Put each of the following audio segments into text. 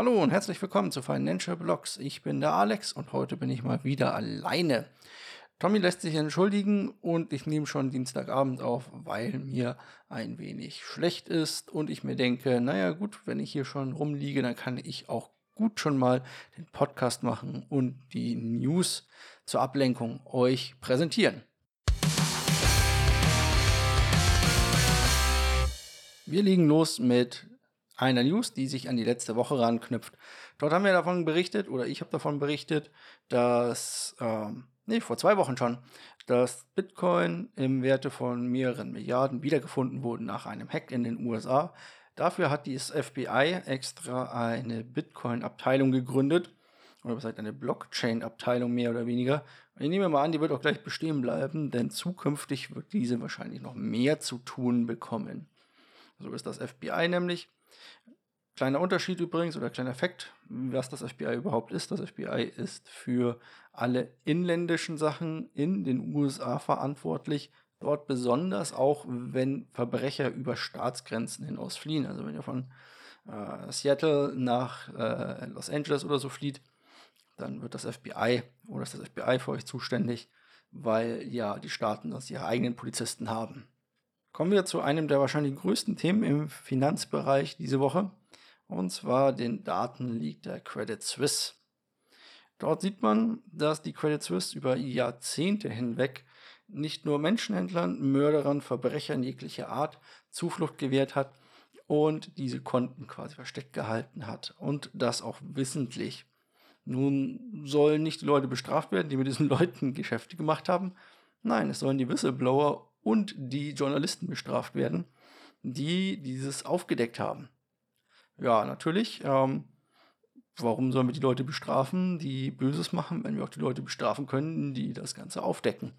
Hallo und herzlich willkommen zu Financial Blogs. Ich bin der Alex und heute bin ich mal wieder alleine. Tommy lässt sich entschuldigen und ich nehme schon Dienstagabend auf, weil mir ein wenig schlecht ist und ich mir denke, naja gut, wenn ich hier schon rumliege, dann kann ich auch gut schon mal den Podcast machen und die News zur Ablenkung euch präsentieren. Wir legen los mit einer News, die sich an die letzte Woche ranknüpft. Dort haben wir davon berichtet, oder ich habe davon berichtet, dass, ähm, nee, vor zwei Wochen schon, dass Bitcoin im Werte von mehreren Milliarden wiedergefunden wurden nach einem Hack in den USA. Dafür hat die FBI extra eine Bitcoin-Abteilung gegründet, oder was heißt eine Blockchain-Abteilung mehr oder weniger. Ich nehme mal an, die wird auch gleich bestehen bleiben, denn zukünftig wird diese wahrscheinlich noch mehr zu tun bekommen. So ist das FBI nämlich. Kleiner Unterschied übrigens oder kleiner Fakt, was das FBI überhaupt ist. Das FBI ist für alle inländischen Sachen in den USA verantwortlich. Dort besonders auch, wenn Verbrecher über Staatsgrenzen hinaus fliehen. Also wenn ihr von äh, Seattle nach äh, Los Angeles oder so flieht, dann wird das FBI oder ist das FBI für euch zuständig, weil ja die Staaten das ihre eigenen Polizisten haben. Kommen wir zu einem der wahrscheinlich größten Themen im Finanzbereich diese Woche und zwar den Datenleak der Credit Suisse. Dort sieht man, dass die Credit Suisse über Jahrzehnte hinweg nicht nur Menschenhändlern, Mörderern, Verbrechern jeglicher Art Zuflucht gewährt hat und diese Konten quasi versteckt gehalten hat und das auch wissentlich. Nun sollen nicht die Leute bestraft werden, die mit diesen Leuten Geschäfte gemacht haben. Nein, es sollen die Whistleblower und die Journalisten bestraft werden, die dieses aufgedeckt haben. Ja, natürlich. Ähm, warum sollen wir die Leute bestrafen, die Böses machen, wenn wir auch die Leute bestrafen können, die das Ganze aufdecken?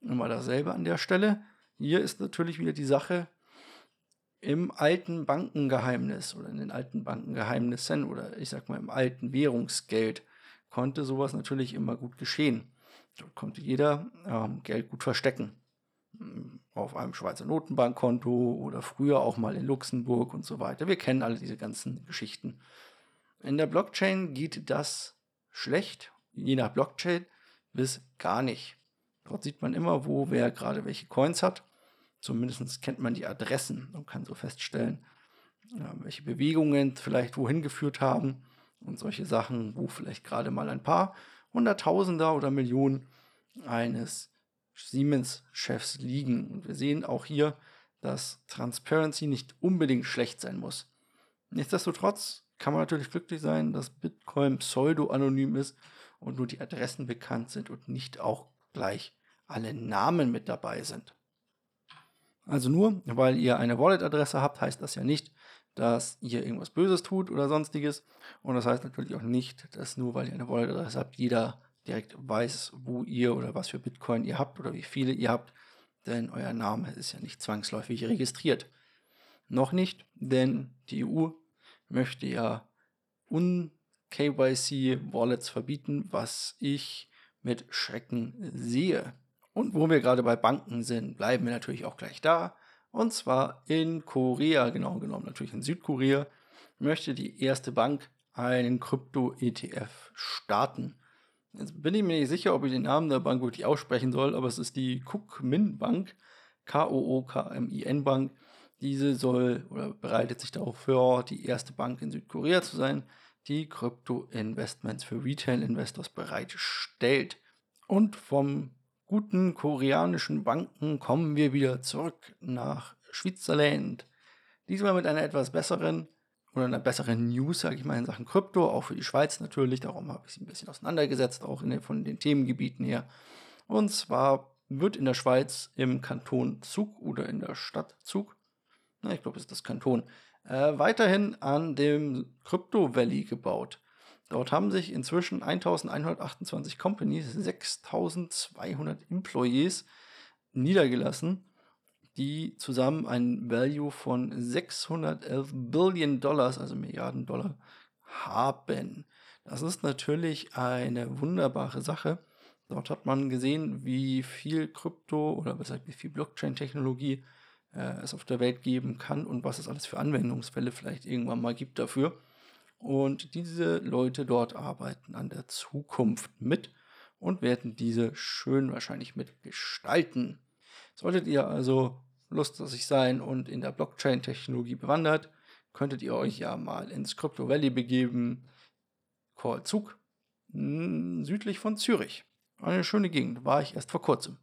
Immer dasselbe an der Stelle. Hier ist natürlich wieder die Sache im alten Bankengeheimnis oder in den alten Bankengeheimnissen oder ich sag mal im alten Währungsgeld konnte sowas natürlich immer gut geschehen. Dort konnte jeder ähm, Geld gut verstecken auf einem Schweizer Notenbankkonto oder früher auch mal in Luxemburg und so weiter. Wir kennen alle diese ganzen Geschichten. In der Blockchain geht das schlecht, je nach Blockchain, bis gar nicht. Dort sieht man immer, wo wer gerade welche Coins hat. Zumindest kennt man die Adressen und kann so feststellen, welche Bewegungen vielleicht wohin geführt haben und solche Sachen, wo vielleicht gerade mal ein paar Hunderttausender oder Millionen eines Siemens-Chefs liegen. Und wir sehen auch hier, dass Transparency nicht unbedingt schlecht sein muss. Nichtsdestotrotz kann man natürlich glücklich sein, dass Bitcoin pseudo-anonym ist und nur die Adressen bekannt sind und nicht auch gleich alle Namen mit dabei sind. Also nur, weil ihr eine Wallet-Adresse habt, heißt das ja nicht, dass ihr irgendwas Böses tut oder sonstiges. Und das heißt natürlich auch nicht, dass nur weil ihr eine Wallet-Adresse habt, jeder direkt weiß, wo ihr oder was für Bitcoin ihr habt oder wie viele ihr habt, denn euer Name ist ja nicht zwangsläufig registriert. Noch nicht, denn die EU möchte ja un-KYC-Wallets verbieten, was ich mit Schrecken sehe. Und wo wir gerade bei Banken sind, bleiben wir natürlich auch gleich da. Und zwar in Korea, genau genommen natürlich in Südkorea, möchte die erste Bank einen Krypto-ETF starten. Jetzt bin ich mir nicht sicher, ob ich den Namen der Bank wirklich aussprechen soll, aber es ist die Cook-Min Bank, K-O-O-K-M-I-N Bank. Diese soll oder bereitet sich darauf vor, die erste Bank in Südkorea zu sein, die Krypto-Investments für Retail-Investors bereitstellt. Und vom guten koreanischen Banken kommen wir wieder zurück nach Schwitzerland. Diesmal mit einer etwas besseren oder einer besseren News, sage ich mal, in Sachen Krypto, auch für die Schweiz natürlich. Darum habe ich sie ein bisschen auseinandergesetzt, auch den, von den Themengebieten her. Und zwar wird in der Schweiz im Kanton Zug oder in der Stadt Zug, na, ich glaube, es ist das Kanton, äh, weiterhin an dem Crypto Valley gebaut. Dort haben sich inzwischen 1128 Companies, 6200 Employees niedergelassen die zusammen ein Value von 611 Billion Dollars, also Milliarden Dollar, haben. Das ist natürlich eine wunderbare Sache. Dort hat man gesehen, wie viel Krypto oder besser wie viel Blockchain-Technologie äh, es auf der Welt geben kann und was es alles für Anwendungsfälle vielleicht irgendwann mal gibt dafür. Und diese Leute dort arbeiten an der Zukunft mit und werden diese schön wahrscheinlich mitgestalten. Solltet ihr also lustig sein und in der Blockchain-Technologie bewandert, könntet ihr euch ja mal ins Crypto Valley begeben, Korzug, südlich von Zürich. Eine schöne Gegend, war ich erst vor kurzem.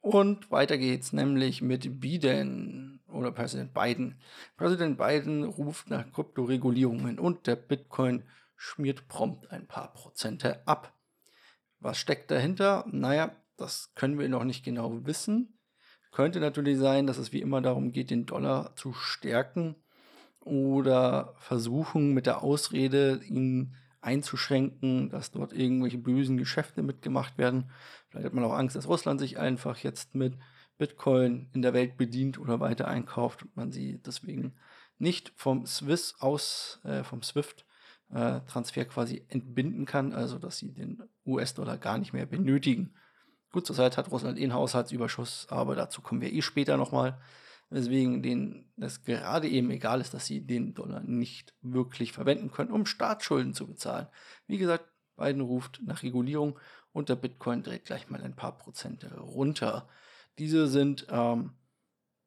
Und weiter geht's nämlich mit Biden oder Präsident Biden. Präsident Biden ruft nach Kryptoregulierungen und der Bitcoin schmiert prompt ein paar Prozente ab. Was steckt dahinter? Naja, das können wir noch nicht genau wissen. Könnte natürlich sein, dass es wie immer darum geht, den Dollar zu stärken oder versuchen mit der Ausrede, ihn einzuschränken, dass dort irgendwelche bösen Geschäfte mitgemacht werden. Vielleicht hat man auch Angst, dass Russland sich einfach jetzt mit Bitcoin in der Welt bedient oder weiter einkauft und man sie deswegen nicht vom Swiss aus, äh, vom SWIFT äh, Transfer quasi entbinden kann, also dass sie den US-Dollar gar nicht mehr benötigen. Gut, zurzeit hat Russland eh einen Haushaltsüberschuss, aber dazu kommen wir eh später nochmal weswegen denen es gerade eben egal ist, dass sie den Dollar nicht wirklich verwenden können, um Staatsschulden zu bezahlen. Wie gesagt, Biden ruft nach Regulierung und der Bitcoin dreht gleich mal ein paar Prozente runter. Diese sind ähm,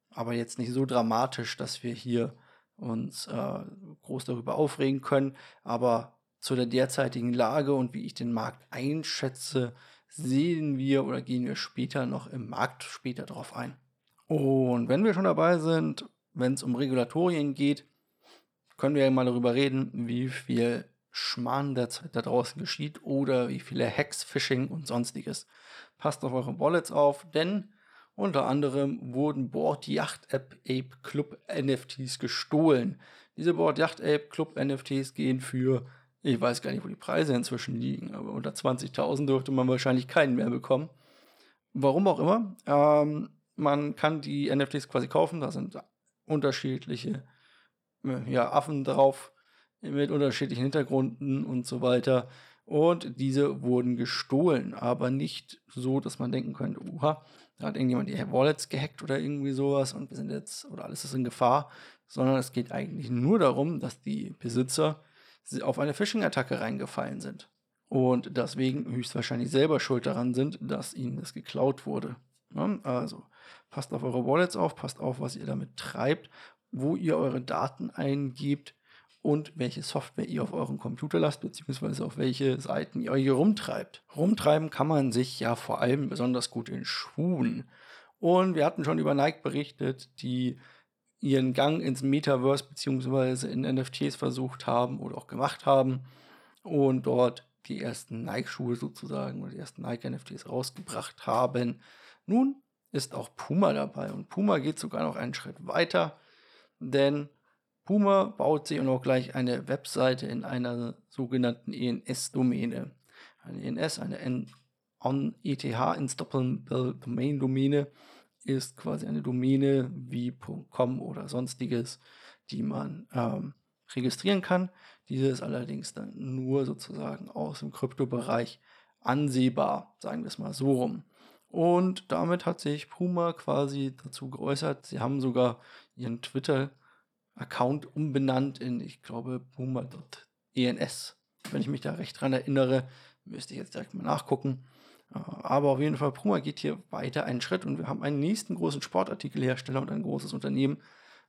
aber jetzt nicht so dramatisch, dass wir hier uns äh, groß darüber aufregen können. Aber zu der derzeitigen Lage und wie ich den Markt einschätze, sehen wir oder gehen wir später noch im Markt später drauf ein. Und wenn wir schon dabei sind, wenn es um Regulatorien geht, können wir ja mal darüber reden, wie viel Schmarrn derzeit da draußen geschieht oder wie viele Hacks, Phishing und sonstiges. Passt auf eure Wallets auf, denn unter anderem wurden Board Yacht App Ape Club NFTs gestohlen. Diese Board Yacht Ape Club NFTs gehen für, ich weiß gar nicht, wo die Preise inzwischen liegen, aber unter 20.000 dürfte man wahrscheinlich keinen mehr bekommen. Warum auch immer. Ähm, man kann die NFTs quasi kaufen, da sind unterschiedliche äh, ja, Affen drauf mit unterschiedlichen Hintergründen und so weiter. Und diese wurden gestohlen, aber nicht so, dass man denken könnte, uha, da hat irgendjemand die Wallets gehackt oder irgendwie sowas und wir sind jetzt, oder alles ist in Gefahr, sondern es geht eigentlich nur darum, dass die Besitzer auf eine Phishing-Attacke reingefallen sind und deswegen höchstwahrscheinlich selber schuld daran sind, dass ihnen das geklaut wurde. Also passt auf eure Wallets auf, passt auf, was ihr damit treibt, wo ihr eure Daten eingebt und welche Software ihr auf eurem Computer lasst, beziehungsweise auf welche Seiten ihr hier rumtreibt. Rumtreiben kann man sich ja vor allem besonders gut in Schuhen. Und wir hatten schon über Nike berichtet, die ihren Gang ins Metaverse beziehungsweise in NFTs versucht haben oder auch gemacht haben und dort die ersten Nike-Schuhe sozusagen oder die ersten Nike-NFTs rausgebracht haben. Nun ist auch Puma dabei und Puma geht sogar noch einen Schritt weiter, denn Puma baut sich auch gleich eine Webseite in einer sogenannten ENS-Domäne. Eine ENS, eine N on ETH Installable Domain Domäne ist quasi eine Domäne wie .com oder sonstiges, die man ähm, registrieren kann. Diese ist allerdings dann nur sozusagen aus dem Kryptobereich ansehbar, sagen wir es mal so rum. Und damit hat sich Puma quasi dazu geäußert. Sie haben sogar ihren Twitter-Account umbenannt in, ich glaube, Puma.ens. Wenn ich mich da recht dran erinnere, müsste ich jetzt direkt mal nachgucken. Aber auf jeden Fall, Puma geht hier weiter einen Schritt und wir haben einen nächsten großen Sportartikelhersteller und ein großes Unternehmen,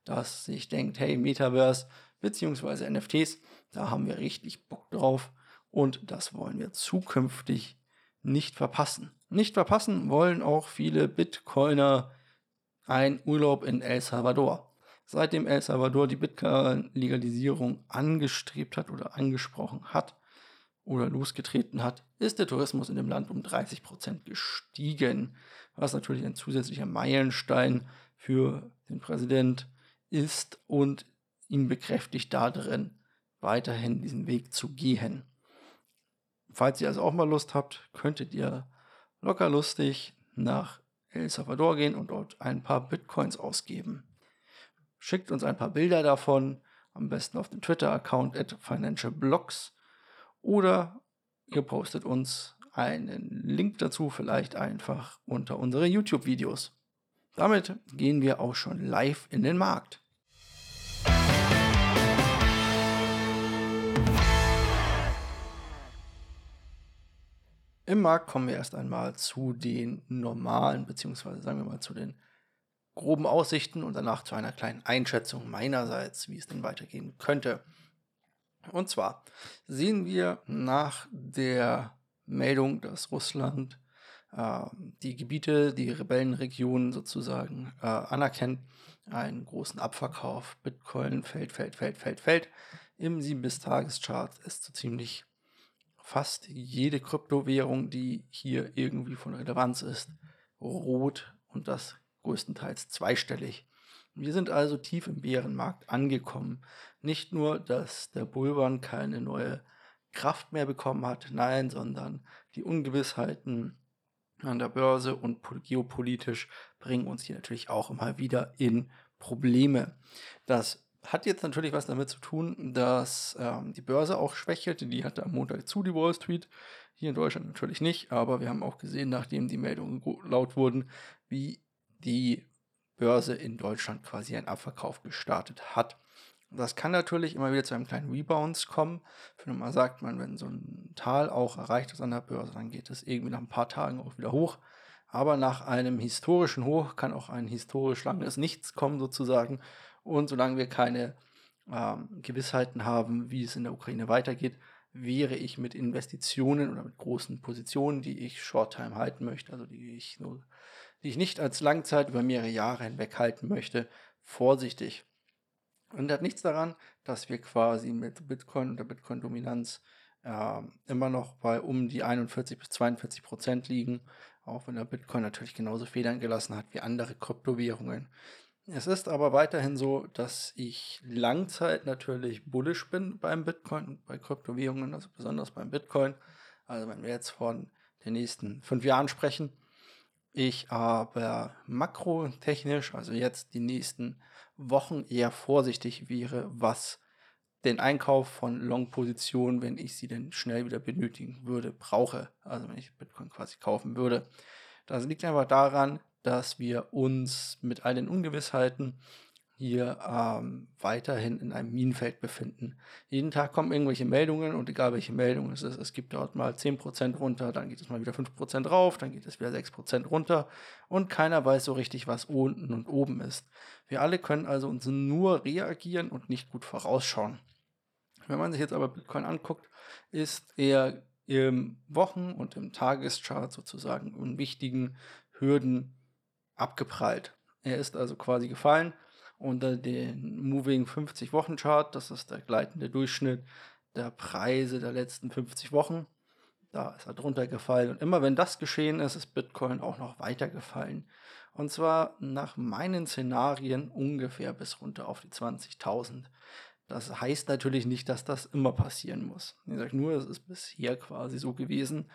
das sich denkt, hey, Metaverse bzw. NFTs, da haben wir richtig Bock drauf und das wollen wir zukünftig nicht verpassen. Nicht verpassen wollen auch viele Bitcoiner einen Urlaub in El Salvador. Seitdem El Salvador die Bitcoin-Legalisierung angestrebt hat oder angesprochen hat oder losgetreten hat, ist der Tourismus in dem Land um 30 Prozent gestiegen, was natürlich ein zusätzlicher Meilenstein für den Präsident ist und ihn bekräftigt darin, weiterhin diesen Weg zu gehen. Falls ihr also auch mal Lust habt, könntet ihr locker lustig nach El Salvador gehen und dort ein paar Bitcoins ausgeben. Schickt uns ein paar Bilder davon, am besten auf den Twitter-Account at financialblocks oder ihr postet uns einen Link dazu vielleicht einfach unter unsere YouTube-Videos. Damit gehen wir auch schon live in den Markt. Im Markt kommen wir erst einmal zu den normalen, beziehungsweise sagen wir mal zu den groben Aussichten und danach zu einer kleinen Einschätzung meinerseits, wie es denn weitergehen könnte. Und zwar sehen wir nach der Meldung, dass Russland äh, die Gebiete, die Rebellenregionen sozusagen äh, anerkennt, einen großen Abverkauf. Bitcoin fällt, fällt, fällt, fällt, fällt. Im 7-bis-Tages-Chart ist so ziemlich fast jede Kryptowährung, die hier irgendwie von Relevanz ist, rot und das größtenteils zweistellig. Wir sind also tief im Bärenmarkt angekommen. Nicht nur, dass der Bullrun keine neue Kraft mehr bekommen hat, nein, sondern die Ungewissheiten an der Börse und geopolitisch bringen uns hier natürlich auch immer wieder in Probleme. Das hat jetzt natürlich was damit zu tun, dass ähm, die Börse auch schwächelte. Die hatte am Montag zu, die Wall Street. Hier in Deutschland natürlich nicht, aber wir haben auch gesehen, nachdem die Meldungen laut wurden, wie die Börse in Deutschland quasi einen Abverkauf gestartet hat. Das kann natürlich immer wieder zu einem kleinen Rebounds kommen. Für mal sagt man, wenn so ein Tal auch erreicht ist an der Börse, dann geht es irgendwie nach ein paar Tagen auch wieder hoch. Aber nach einem historischen Hoch kann auch ein historisch langes Nichts kommen sozusagen. Und solange wir keine ähm, Gewissheiten haben, wie es in der Ukraine weitergeht, wäre ich mit Investitionen oder mit großen Positionen, die ich Short-Time halten möchte, also die ich, nur, die ich nicht als Langzeit über mehrere Jahre hinweg halten möchte, vorsichtig. Und hat nichts daran, dass wir quasi mit Bitcoin und der Bitcoin-Dominanz äh, immer noch bei um die 41 bis 42 Prozent liegen, auch wenn der Bitcoin natürlich genauso Federn gelassen hat wie andere Kryptowährungen. Es ist aber weiterhin so, dass ich Langzeit natürlich bullish bin beim Bitcoin, bei Kryptowährungen, also besonders beim Bitcoin. Also wenn wir jetzt von den nächsten fünf Jahren sprechen, ich aber makrotechnisch, also jetzt die nächsten Wochen eher vorsichtig wäre, was den Einkauf von Long-Positionen, wenn ich sie denn schnell wieder benötigen würde, brauche. Also wenn ich Bitcoin quasi kaufen würde. Das liegt einfach daran, dass wir uns mit all den Ungewissheiten hier ähm, weiterhin in einem Minenfeld befinden. Jeden Tag kommen irgendwelche Meldungen und egal welche Meldung es ist, es gibt dort mal 10% runter, dann geht es mal wieder 5% rauf, dann geht es wieder 6% runter und keiner weiß so richtig, was unten und oben ist. Wir alle können also uns nur reagieren und nicht gut vorausschauen. Wenn man sich jetzt aber Bitcoin anguckt, ist er im Wochen- und im Tageschart sozusagen in wichtigen Hürden abgeprallt. Er ist also quasi gefallen unter den Moving 50 Wochen Chart. Das ist der gleitende Durchschnitt der Preise der letzten 50 Wochen. Da ist er drunter gefallen. Und immer wenn das geschehen ist, ist Bitcoin auch noch weiter gefallen. Und zwar nach meinen Szenarien ungefähr bis runter auf die 20.000. Das heißt natürlich nicht, dass das immer passieren muss. Ich sage nur, es ist bisher quasi so gewesen.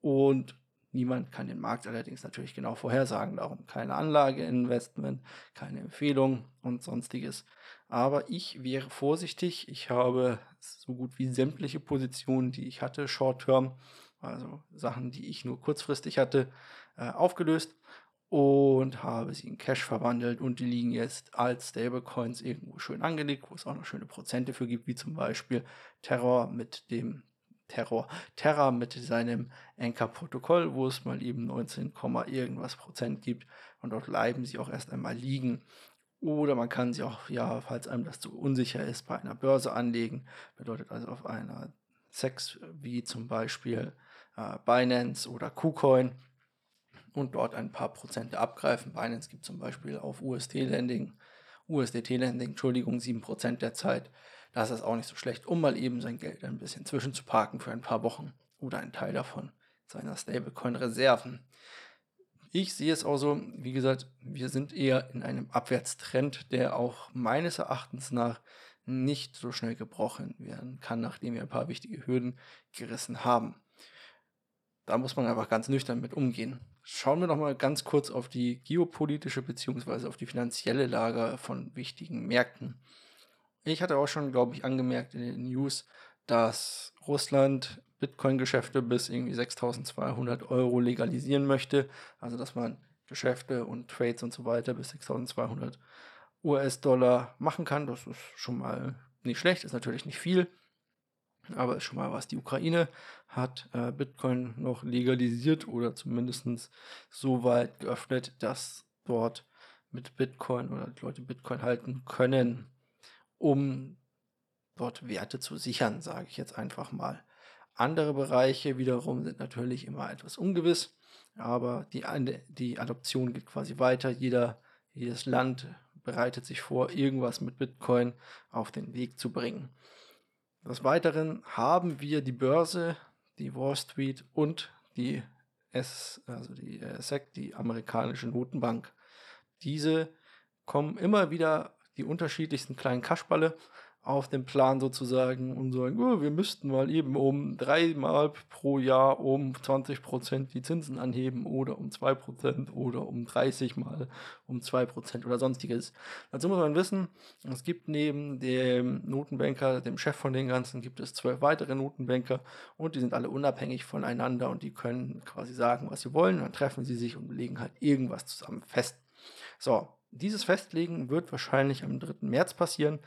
Und Niemand kann den Markt allerdings natürlich genau vorhersagen, darum keine Anlageinvestment, keine Empfehlung und sonstiges. Aber ich wäre vorsichtig. Ich habe so gut wie sämtliche Positionen, die ich hatte, Short-Term, also Sachen, die ich nur kurzfristig hatte, äh, aufgelöst und habe sie in Cash verwandelt und die liegen jetzt als Stablecoins irgendwo schön angelegt, wo es auch noch schöne Prozente für gibt, wie zum Beispiel Terror mit dem Terror, Terra mit seinem Anchor-Protokoll, wo es mal eben 19, irgendwas Prozent gibt und dort bleiben sie auch erst einmal liegen. Oder man kann sie auch, ja, falls einem das zu unsicher ist, bei einer Börse anlegen. Bedeutet also auf einer Sex wie zum Beispiel äh, Binance oder KuCoin und dort ein paar Prozente abgreifen. Binance gibt zum Beispiel auf UST-Landing, USDT-Landing, Entschuldigung, 7% der Zeit da ist auch nicht so schlecht, um mal eben sein Geld ein bisschen zwischenzuparken für ein paar Wochen oder einen Teil davon seiner Stablecoin-Reserven. Ich sehe es auch so, wie gesagt, wir sind eher in einem Abwärtstrend, der auch meines Erachtens nach nicht so schnell gebrochen werden kann, nachdem wir ein paar wichtige Hürden gerissen haben. Da muss man einfach ganz nüchtern mit umgehen. Schauen wir noch mal ganz kurz auf die geopolitische bzw. auf die finanzielle Lage von wichtigen Märkten. Ich hatte auch schon, glaube ich, angemerkt in den News, dass Russland Bitcoin-Geschäfte bis irgendwie 6200 Euro legalisieren möchte. Also, dass man Geschäfte und Trades und so weiter bis 6200 US-Dollar machen kann. Das ist schon mal nicht schlecht, ist natürlich nicht viel. Aber schon mal was. Die Ukraine hat äh, Bitcoin noch legalisiert oder zumindest so weit geöffnet, dass dort mit Bitcoin oder Leute Bitcoin halten können, um dort Werte zu sichern, sage ich jetzt einfach mal. Andere Bereiche wiederum sind natürlich immer etwas ungewiss, aber die, die Adoption geht quasi weiter. Jeder, jedes Land bereitet sich vor, irgendwas mit Bitcoin auf den Weg zu bringen. Des Weiteren haben wir die Börse, die Wall Street und die S, also die äh, SEC, die amerikanische Notenbank. Diese kommen immer wieder die unterschiedlichsten kleinen Kaschballe auf den Plan sozusagen und sagen, oh, wir müssten mal eben um dreimal pro Jahr um 20 Prozent die Zinsen anheben oder um 2 Prozent oder um 30 mal um 2 Prozent oder sonstiges. Dazu muss man wissen, es gibt neben dem Notenbanker, dem Chef von den ganzen, gibt es zwölf weitere Notenbanker und die sind alle unabhängig voneinander und die können quasi sagen, was sie wollen, dann treffen sie sich und legen halt irgendwas zusammen fest. So, dieses Festlegen wird wahrscheinlich am 3. März passieren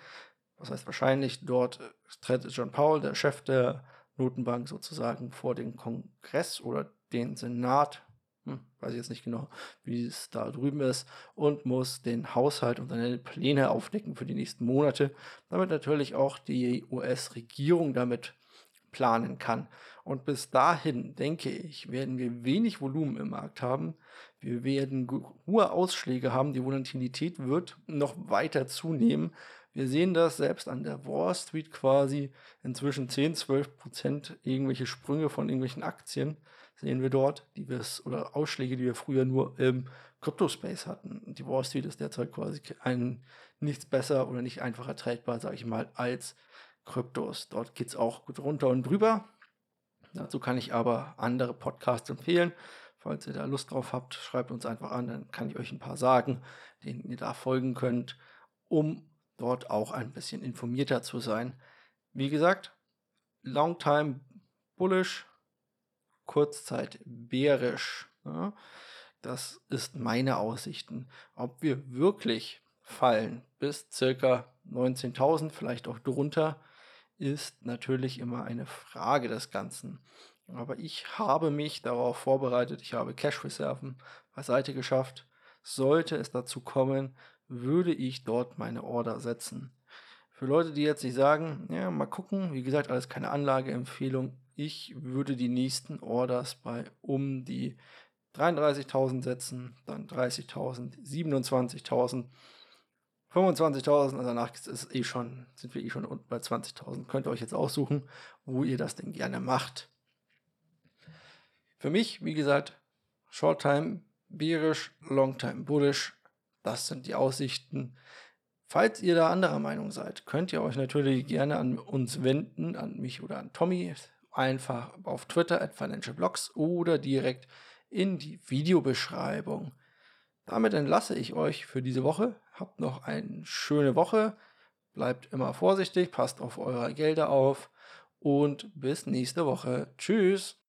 was heißt wahrscheinlich, dort tritt John Paul, der Chef der Notenbank, sozusagen vor den Kongress oder den Senat, hm, weiß ich jetzt nicht genau, wie es da drüben ist, und muss den Haushalt und seine Pläne aufdecken für die nächsten Monate, damit natürlich auch die US-Regierung damit planen kann. Und bis dahin, denke ich, werden wir wenig Volumen im Markt haben. Wir werden hohe Ausschläge haben. Die Volatilität wird noch weiter zunehmen, wir sehen das selbst an der Wall Street quasi inzwischen 10, 12 Prozent irgendwelche Sprünge von irgendwelchen Aktien sehen wir dort, die wir oder Ausschläge, die wir früher nur im Crypto-Space hatten. Die Wall Street ist derzeit quasi ein nichts besser oder nicht einfacher tradbar, sage ich mal, als Kryptos. Dort geht es auch gut runter und drüber. Dazu kann ich aber andere Podcasts empfehlen. Falls ihr da Lust drauf habt, schreibt uns einfach an, dann kann ich euch ein paar sagen, denen ihr da folgen könnt, um dort auch ein bisschen informierter zu sein. Wie gesagt, long time bullish, Kurzzeit bärisch. Ja, das ist meine Aussichten. Ob wir wirklich fallen bis circa 19.000, vielleicht auch drunter, ist natürlich immer eine Frage des Ganzen. Aber ich habe mich darauf vorbereitet, ich habe Cash-Reserven beiseite geschafft. Sollte es dazu kommen, würde ich dort meine Order setzen. Für Leute, die jetzt nicht sagen, ja, mal gucken, wie gesagt, alles keine Anlageempfehlung. Ich würde die nächsten Orders bei um die 33.000 setzen, dann 30.000, 27.000, 25.000, also danach ist eh schon, sind wir eh schon unten bei 20.000. Könnt ihr euch jetzt aussuchen, wo ihr das denn gerne macht. Für mich, wie gesagt, Short Time bearish, Long Time bullish, das sind die Aussichten. Falls ihr da anderer Meinung seid, könnt ihr euch natürlich gerne an uns wenden, an mich oder an Tommy, einfach auf Twitter at financialblogs oder direkt in die Videobeschreibung. Damit entlasse ich euch für diese Woche. Habt noch eine schöne Woche. Bleibt immer vorsichtig, passt auf eure Gelder auf und bis nächste Woche. Tschüss.